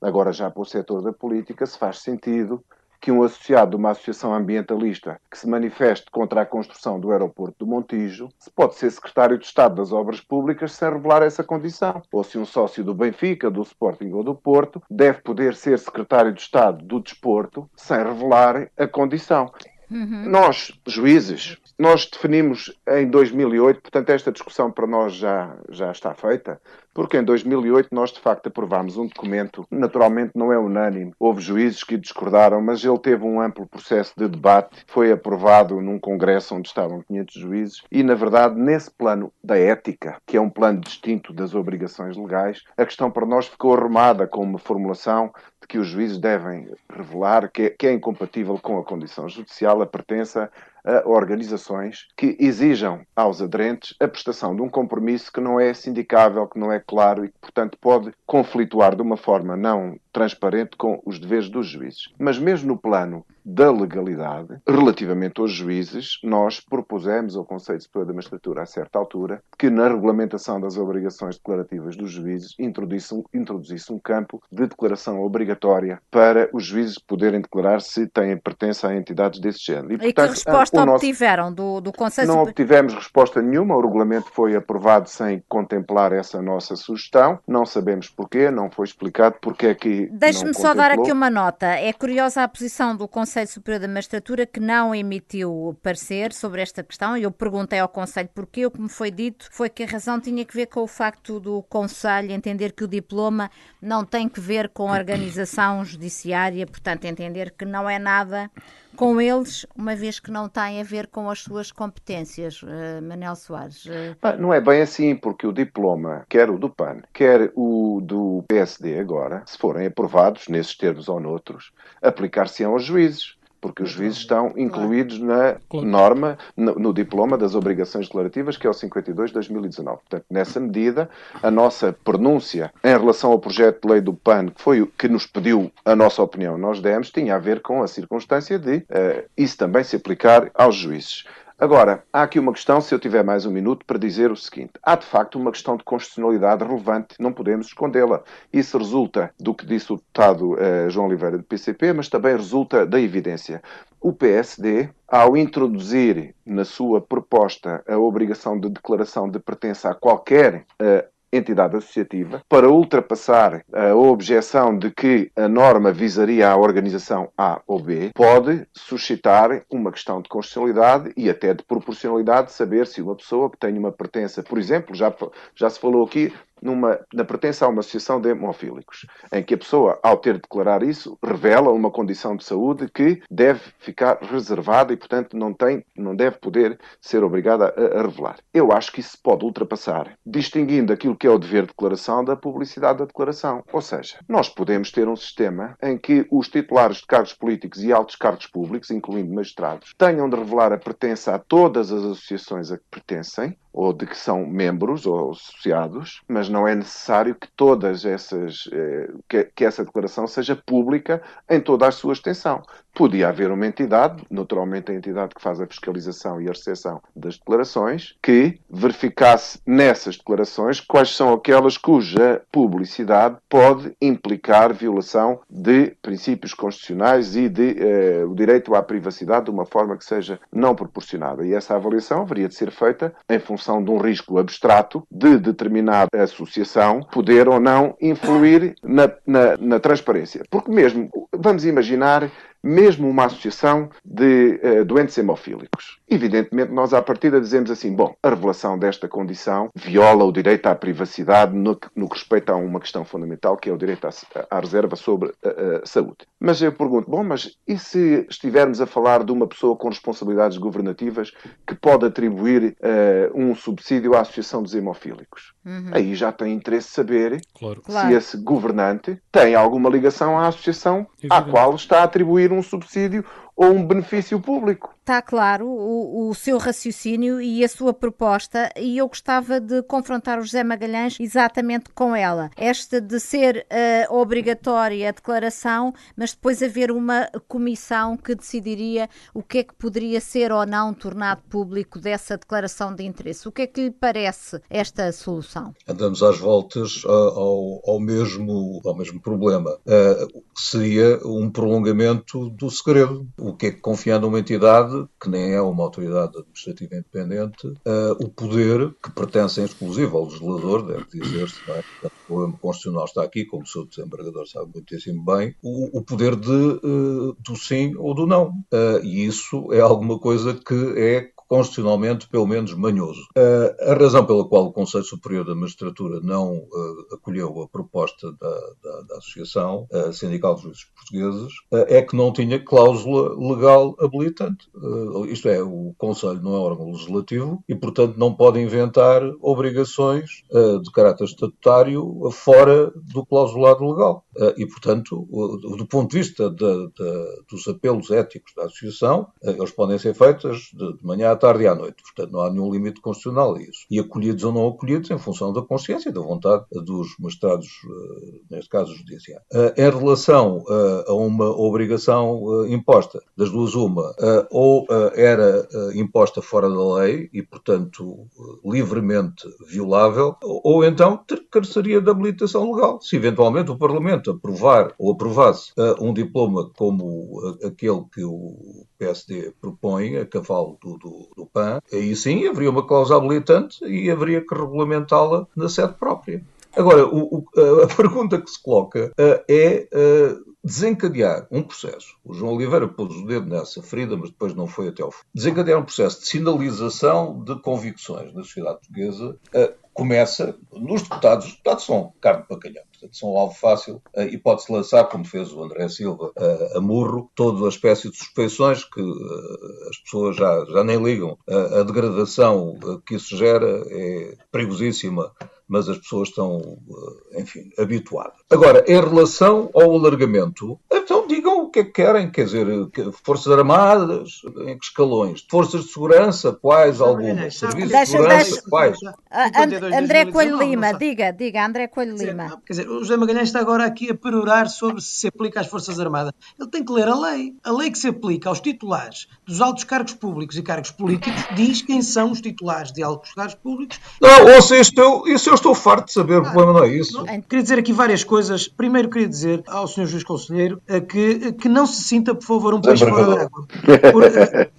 agora já para o setor da política, se faz sentido que um associado de uma associação ambientalista que se manifeste contra a construção do aeroporto do Montijo se pode ser secretário de Estado das Obras Públicas sem revelar essa condição. Ou se um sócio do Benfica, do Sporting ou do Porto deve poder ser secretário de Estado do Desporto sem revelar a condição. Uhum. Nós, juízes, nós definimos em 2008, portanto esta discussão para nós já, já está feita, porque em 2008 nós de facto aprovámos um documento, naturalmente não é unânime, houve juízes que discordaram, mas ele teve um amplo processo de debate, foi aprovado num congresso onde estavam 500 juízes. E na verdade nesse plano da ética, que é um plano distinto das obrigações legais, a questão para nós ficou arrumada com uma formulação de que os juízes devem revelar que é, que é incompatível com a condição judicial a pertença a organizações que exijam aos aderentes a prestação de um compromisso que não é sindicável, que não é claro e que, portanto, pode conflituar de uma forma não transparente com os deveres dos juízes. Mas mesmo no plano da legalidade, relativamente aos juízes, nós propusemos ao Conselho Superior da Magistratura, a certa altura, que na regulamentação das obrigações declarativas dos juízes introduzisse um, introduzisse um campo de declaração obrigatória para os juízes poderem declarar se têm pertença a entidades desse género. E, portanto, e que resposta obtiveram nosso... do, do Conselho Não obtivemos resposta nenhuma, o regulamento foi aprovado sem contemplar essa nossa sugestão, não sabemos porquê, não foi explicado porque é que Deixe-me só dar aqui uma nota. É curiosa a posição do Conselho Superior da Magistratura que não emitiu parecer sobre esta questão. Eu perguntei ao Conselho porquê. O que me foi dito foi que a razão tinha que ver com o facto do Conselho entender que o diploma não tem que ver com a organização judiciária, portanto, entender que não é nada com eles, uma vez que não tem a ver com as suas competências, uh, Manel Soares? Uh... Não é bem assim, porque o diploma, quer o do PAN, quer o do PSD agora, se forem aprovados nesses termos ou noutros, aplicar-se aos juízes porque os juízes estão incluídos na norma, no, no, diploma das obrigações declarativas, que é o 52 de 2019. Portanto, nessa medida, a nossa pronúncia em relação ao projeto de lei do PAN, que foi o que nos pediu a nossa opinião, nós demos, tinha a ver com a circunstância de uh, isso também se aplicar aos juízes. Agora, há aqui uma questão, se eu tiver mais um minuto, para dizer o seguinte. Há, de facto, uma questão de constitucionalidade relevante, não podemos escondê-la. Isso resulta do que disse o deputado uh, João Oliveira do PCP, mas também resulta da evidência. O PSD, ao introduzir na sua proposta a obrigação de declaração de pertença a qualquer uh, entidade associativa, para ultrapassar a objeção de que a norma visaria a organização A ou B, pode suscitar uma questão de constitucionalidade e até de proporcionalidade de saber se uma pessoa que tem uma pertença, por exemplo, já, já se falou aqui numa, na pertença a uma associação de hemofílicos, em que a pessoa, ao ter de declarar isso, revela uma condição de saúde que deve ficar reservada e, portanto, não, tem, não deve poder ser obrigada a, a revelar. Eu acho que isso pode ultrapassar, distinguindo aquilo que é o dever de declaração da publicidade da declaração. Ou seja, nós podemos ter um sistema em que os titulares de cargos políticos e altos cargos públicos, incluindo magistrados, tenham de revelar a pertença a todas as associações a que pertencem, ou de que são membros ou associados, mas não é necessário que todas essas eh, que, que, essa declaração seja pública em toda a sua extensão. Podia haver uma entidade, naturalmente a entidade que faz a fiscalização e a recepção das declarações, que verificasse nessas declarações quais são aquelas cuja publicidade pode implicar violação de princípios constitucionais e de eh, o direito à privacidade de uma forma que seja não proporcionada. E essa avaliação haveria de ser feita em função de um risco abstrato de determinada associação poder ou não influir na, na, na transparência. Porque mesmo, vamos imaginar mesmo uma associação de uh, doentes hemofílicos. Evidentemente, nós à partida dizemos assim: bom, a revelação desta condição viola o direito à privacidade no, no que respeita a uma questão fundamental, que é o direito à, à reserva sobre a, a, saúde. Mas eu pergunto: bom, mas e se estivermos a falar de uma pessoa com responsabilidades governativas que pode atribuir uh, um subsídio à associação dos hemofílicos? Uhum. Aí já tem interesse saber claro. se esse governante tem alguma ligação à associação Evidente. à qual está a atribuir um subsídio ou um benefício público. Está claro o, o, seu raciocínio e a sua proposta, e eu gostava de confrontar o José Magalhães exatamente com ela. Esta de ser uh, obrigatória a declaração, mas depois haver uma comissão que decidiria o que é que poderia ser ou não tornado público dessa declaração de interesse. O que é que lhe parece esta solução? Andamos às voltas ao, ao mesmo, ao mesmo problema. Uh, seria um prolongamento do segredo o que é que confiando a uma entidade, que nem é uma autoridade administrativa independente, uh, o poder que pertence em exclusivo ao legislador, deve dizer-se, é? Portanto, o problema constitucional está aqui, como o seu desembargador sabe muitíssimo bem, o, o poder de, uh, do sim ou do não. Uh, e isso é alguma coisa que é constitucionalmente, pelo menos, manhoso. A razão pela qual o Conselho Superior da Magistratura não uh, acolheu a proposta da, da, da Associação Sindical de Juízes Portugueses é que não tinha cláusula legal habilitante. isto é, o Conselho não é órgão legislativo e, portanto, não pode inventar obrigações de caráter estatutário fora do clausulado legal. E, portanto, do ponto de vista de, de, dos apelos éticos da Associação, eles podem ser feitos de, de manhã à tarde e à noite. Portanto, não há nenhum limite constitucional a isso. E acolhidos ou não acolhidos em função da consciência e da vontade dos magistrados, eh, neste caso judiciais. Eh, em relação eh, a uma obrigação imposta, das duas uma, ou era imposta fora da lei e, portanto, livremente violável, ou então careceria de habilitação legal. Se eventualmente o Parlamento aprovar ou aprovasse um diploma como aquele que o PSD propõe, a cavalo do, do, do PAN, aí sim haveria uma cláusula habilitante e haveria que regulamentá-la na sede própria. Agora, o, o, a pergunta que se coloca uh, é uh, desencadear um processo. O João Oliveira pôs o dedo nessa ferida, mas depois não foi até ao fim. Desencadear um processo de sinalização de convicções na sociedade portuguesa uh, começa nos deputados. Os deputados são carne para calhar, portanto são alvo fácil uh, e pode-se lançar, como fez o André Silva, uh, a murro, toda a espécie de suspeições que uh, as pessoas já, já nem ligam. a degradação que isso gera é perigosíssima mas as pessoas estão, eh, enfim, habituadas. Agora, em relação ao alargamento, então digam o que é que querem, quer dizer, Forças Armadas, em que escalões? Forças de Segurança, quais algumas? Serviços de Segurança, quais? André Coelho Lima, diga, diga, André Coelho Lima. Quer dizer, o José Magalhães está agora aqui a perorar sobre se se aplica às Forças Armadas. Ele tem que ler a lei. A lei que se aplica aos titulares dos altos cargos públicos e cargos políticos diz quem são os titulares de altos cargos públicos. Não, ou seja, eu, isso eu estou farto de saber, o problema não é isso. Queria dizer aqui várias coisas. Primeiro, queria dizer ao Sr. Juiz Conselheiro eh, que, que não se sinta, por favor, um peixe fora d'água.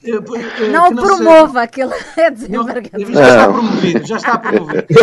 Eh, não o promova, se... que ele é desembargador. Já está promovido, já está promovido.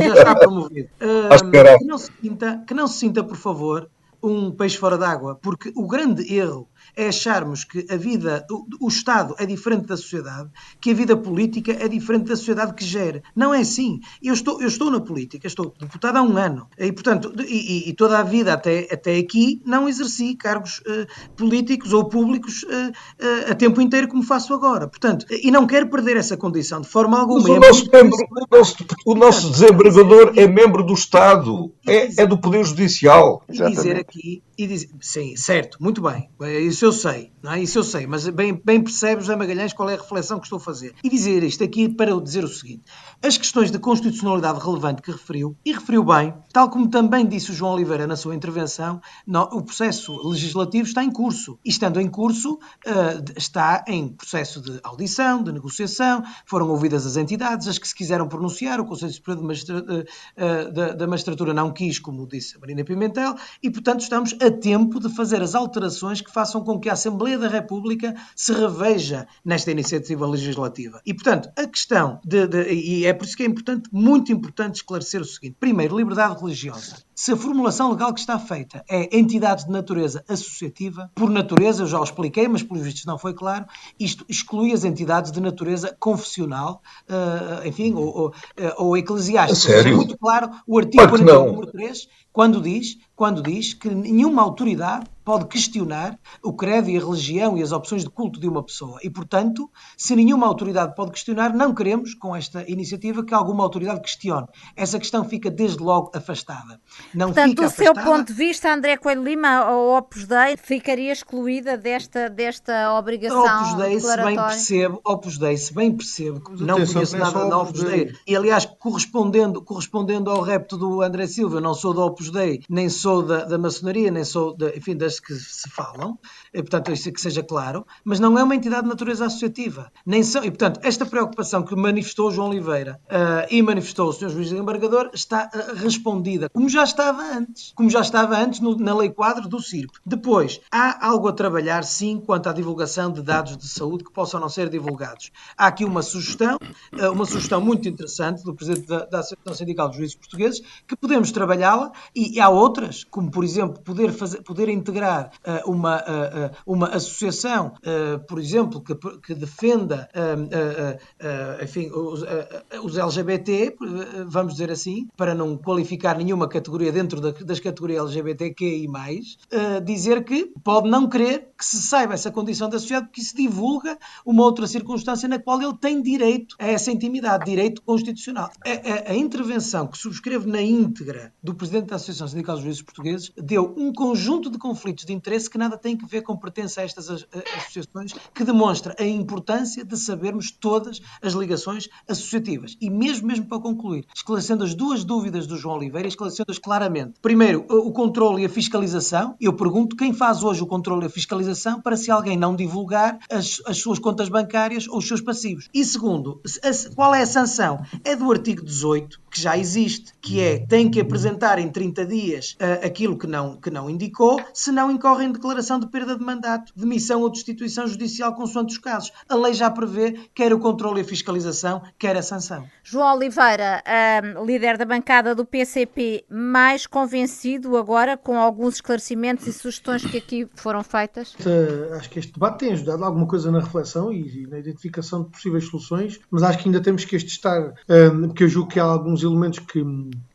É. Já está promovido. Uh, que, não se sinta, que não se sinta, por favor, um peixe fora d'água, porque o grande erro é acharmos que a vida, o, o, Estado é diferente da sociedade, que a vida política é diferente da sociedade que gera. Não é assim. Eu estou, eu estou na política, estou deputado há um ano e, portanto, e, e toda a vida até, até aqui não exerci cargos uh, políticos ou públicos uh, uh, a tempo inteiro como faço agora. Portanto, e não quero perder essa condição de forma alguma. Mas o, é nosso, membro, o nosso, o nosso desembargador é membro do Estado, é, é do Poder Judicial. E dizer aqui, e dizer, sim, certo, muito bem. Isso isso eu sei, não é? Isso eu sei, mas bem, bem percebes, José Magalhães, qual é a reflexão que estou a fazer. E dizer isto aqui para dizer o seguinte: as questões de constitucionalidade relevante que referiu, e referiu bem, tal como também disse o João Oliveira na sua intervenção, o processo legislativo está em curso. E estando em curso, eh, está em processo de audição, de negociação, foram ouvidas as entidades, as que se quiseram pronunciar, o Conselho Superior eh, eh, da Magistratura não quis, como disse a Marina Pimentel, e portanto estamos a tempo de fazer as alterações que façam com que a Assembleia da República se reveja nesta iniciativa legislativa. E portanto, a questão de, de e é por isso que é importante, muito importante, esclarecer o seguinte: primeiro, liberdade religiosa. Se a formulação legal que está feita é entidade de natureza associativa, por natureza, eu já o expliquei, mas por vistos não foi claro, isto exclui as entidades de natureza confessional, uh, enfim, ou, ou, uh, ou eclesiástica. É muito claro o artigo 43, quando diz, quando diz que nenhuma autoridade pode questionar o credo e a religião e as opções de culto de uma pessoa. E, portanto, se nenhuma autoridade pode questionar, não queremos, com esta iniciativa, que alguma autoridade questione. Essa questão fica desde logo afastada. Não Portanto, do seu ponto de vista, André Coelho Lima, a Opus Dei ficaria excluída desta, desta obrigação Opus Dei, se bem percebo, Opus Dei, se bem percebo, não conheço nada da Opus Dei, e aliás, correspondendo, correspondendo ao repto do André Silva, não sou da Opus Dei, nem sou da, da maçonaria, nem sou, de, enfim, das que se falam, e, portanto, isso que seja claro, mas não é uma entidade de natureza associativa. Nem são, e, portanto, esta preocupação que manifestou João Oliveira uh, e manifestou o Sr. Juiz de Embargador está uh, respondida, como já estava antes, como já estava antes no, na lei quadro do CIRP. Depois, há algo a trabalhar, sim, quanto à divulgação de dados de saúde que possam não ser divulgados. Há aqui uma sugestão, uh, uma sugestão muito interessante do Presidente da, da Associação Sindical dos Juízes Portugueses, que podemos trabalhá-la, e, e, há outras, como, por exemplo, poder, fazer, poder integrar uma uma associação, eh, por exemplo, que, que defenda eh, eh, enfim, os, os, LGBT, vamos dizer assim, para não qualificar nenhuma categoria dentro das categorias LGBTQI+, dizer que pode não querer que se saiba essa condição da sociedade porque se divulga uma outra circunstância na qual ele tem direito a essa intimidade, direito constitucional. A, a, a intervenção que subscrevo na íntegra do Presidente da Associação Sindical dos Juízes Portugueses deu um conjunto de conflitos de interesse que nada tem a ver com não pertence a estas associações, que demonstra a importância de sabermos todas as ligações associativas. E mesmo, mesmo para concluir, esclarecendo as duas dúvidas do João Oliveira, esclarecendo-as claramente. Primeiro, o controle e a fiscalização. Eu pergunto quem faz hoje o controle e a fiscalização para se alguém não divulgar as, as suas contas bancárias ou os seus passivos. E segundo, qual é a sanção? É do artigo 18, que já existe, que é tem que apresentar em 30 dias uh, aquilo que não, que não indicou, se não incorre em declaração de perda de mandato, demissão ou destituição judicial consoante os casos. A lei já prevê quer o controle e a fiscalização, quer a sanção. João Oliveira, um, líder da bancada do PCP, mais convencido agora com alguns esclarecimentos e sugestões que aqui foram feitas? Acho que este debate tem ajudado alguma coisa na reflexão e, e, na identificação de possíveis soluções, mas acho que ainda temos que este estar, um, porque eu julgo que há alguns elementos que,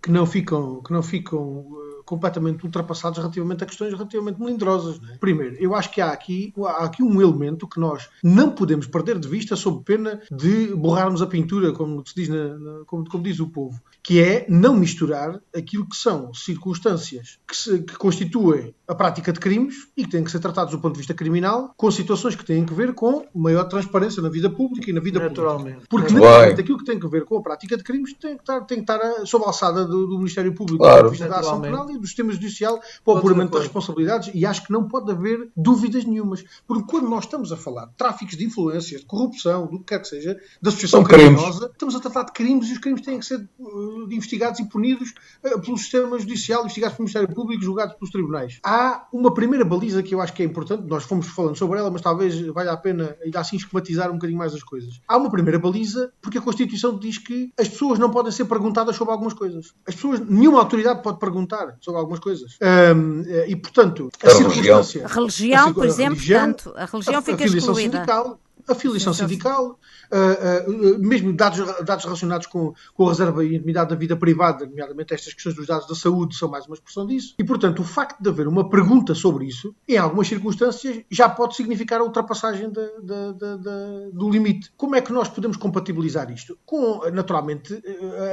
que não ficam, que não ficam completamente ultrapassados relativamente a questões relativamente melindrosas. É? Primeiro, eu acho que há aqui, há aqui um elemento que nós não podemos perder de vista sob pena de borrarmos a pintura, como se diz, na, na, como, como, diz o povo, que é não misturar aquilo que são circunstâncias que, se, que constituem a prática de crimes e que têm que ser tratados do ponto de vista criminal com situações que têm que ver com maior transparência na vida pública e na vida Naturalmente. pública. Porque, naturalmente, aquilo que tem que ver com a prática de crimes tem que estar, tem que estar sob a alçada do, do Ministério Público, claro. do ponto de vista da ação penal e do sistema judicial para o apuramento das responsabilidades e acho que não pode haver dúvidas nenhumas. Porque quando nós estamos a falar de tráficos de influências, de corrupção, do que quer que seja, da associação criminosa, estamos a tratar de crimes e os crimes têm que ser uh, investigados e punidos uh, pelo sistema judicial, investigados pelo Ministério Público, julgados pelos tribunais. Há uma primeira baliza que eu acho que é importante, nós fomos falando sobre ela, mas talvez valha a pena ainda assim esquematizar um bocadinho mais as coisas. Há uma primeira baliza porque a Constituição diz que as pessoas não podem ser perguntadas sobre algumas coisas. As pessoas, nenhuma autoridade pode perguntar sobre algumas coisas. Um, e, portanto, a, a circunstância. A religião, por exemplo, a religião, portanto, a religião a, fica a excluída. Sindical, a filiação sindical, uh, uh, mesmo dados, dados relacionados com, com a reserva e intimidade da vida privada, nomeadamente estas questões dos dados da saúde, são mais uma expressão disso. E, portanto, o facto de haver uma pergunta sobre isso, em algumas circunstâncias, já pode significar a ultrapassagem de, de, de, do limite. Como é que nós podemos compatibilizar isto? Com, naturalmente,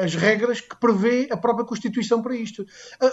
as regras que prevê a própria Constituição para isto.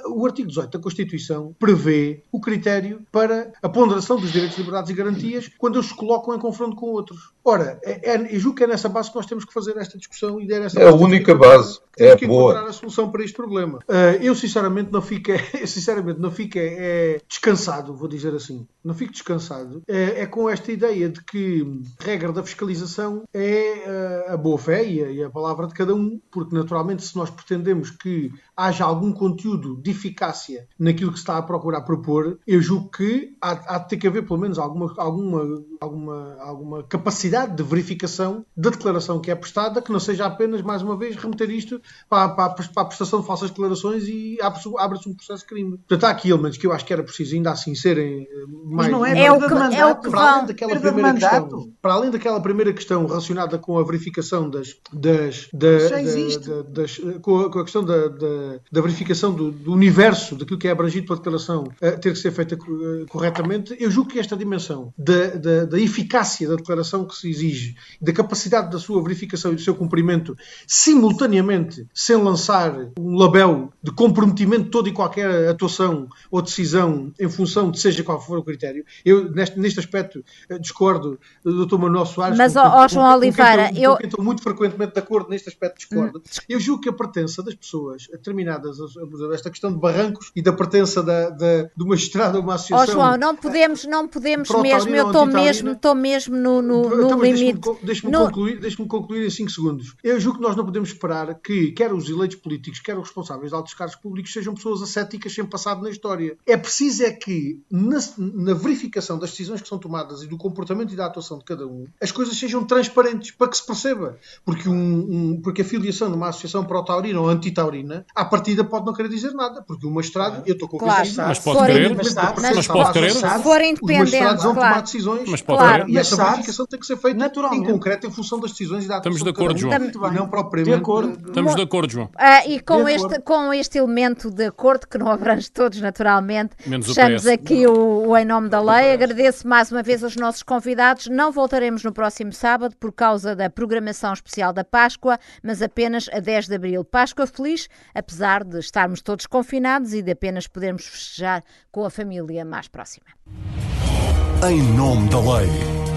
O artigo 18 da Constituição prevê o critério para a ponderação dos direitos, liberdades e garantias quando eles se colocam em confronto com outros. Ora, é, é, eu julgo que é nessa base que nós temos que fazer esta discussão e essa É a única base. Temos é que boa. encontrar a solução para este problema. Uh, eu sinceramente não fico, eu, sinceramente não fico é, descansado, vou dizer assim. Não fico descansado. É, é, com esta ideia de que a regra da fiscalização é uh, a boa fé e a, e a, palavra de cada um, porque naturalmente se nós pretendemos que haja algum conteúdo de eficácia naquilo que se está a procurar propor, eu julgo que há, há de ter que haver pelo menos alguma, alguma, alguma, alguma capacidade de verificação da declaração que é prestada, que não seja apenas, mais uma vez, remeter isto para, para, para a prestação de falsas declarações e abre-se abre um processo de crime. Portanto, há aqui elementos que eu acho que era preciso ainda assim serem mais... Mas não é, é o que, mandato, é o que para além daquela primeira questão, para além daquela primeira questão relacionada com a verificação das... das, da, já existe. Da, das, com, a, com, a, questão da, da, da verificação do, do, universo daquilo que é abrangido pela declaração uh, ter que ser feita corretamente, eu julgo que esta dimensão da, da, da eficácia da declaração que se exige, da capacidade da sua verificação e do seu cumprimento simultaneamente, sem lançar um label de comprometimento de toda e qualquer atuação ou decisão em função de seja qual for o critério. Eu, neste, neste aspecto, discordo do Dr. Manuel Soares. Mas, ó, João Oliveira, com eu... estou muito frequentemente de acordo neste aspecto, discordo. Hum. Eu julgo que a pertença das pessoas a determinadas, esta questão de barrancos e da pertença da, da, de uma estrada a uma associação. Ó, João, não podemos, não podemos mesmo, eu estou mesmo, estou mesmo no, no, no então, limite. No... concluir, deixe concluir em 5 segundos. Eu julgo que nós não podemos esperar que quer os eleitos políticos, quer os responsáveis de altos cargos públicos sejam pessoas ascéticas sem passado na história. É preciso é que na, na, verificação das decisões que são tomadas e do comportamento e da atuação de cada um, as coisas sejam transparentes para que se perceba. Porque, um, um, porque a filiação numa associação pró-taurina ou anti-taurina, à partida pode não querer dizer nada. Porque o magistrado, eu estou convencido... Claro. Mas pode querer. Mas, mas pode querer. Se for independente, Os magistrados vão claro. tomar decisões. Mas pode Claro. E essa Mas sabe, verificação tem que ser naturalmente. em concreto em função das decisões e da Estamos de acordo, João. um. Muito bem. E não propriamente... De acordo. Estamos de acordo, João. Ah, e com De este, acordo. com este elemento de acordo, que não abrange todos, naturalmente, Menos fechamos aqui o, o Em Nome da Lei. Agradeço mais uma vez aos nossos convidados. Não voltaremos no próximo sábado por causa da programação especial da Páscoa, mas apenas a 10 de abril. Páscoa feliz, apesar de estarmos todos confinados e de apenas podermos festejar com a família mais próxima. Em nome da lei.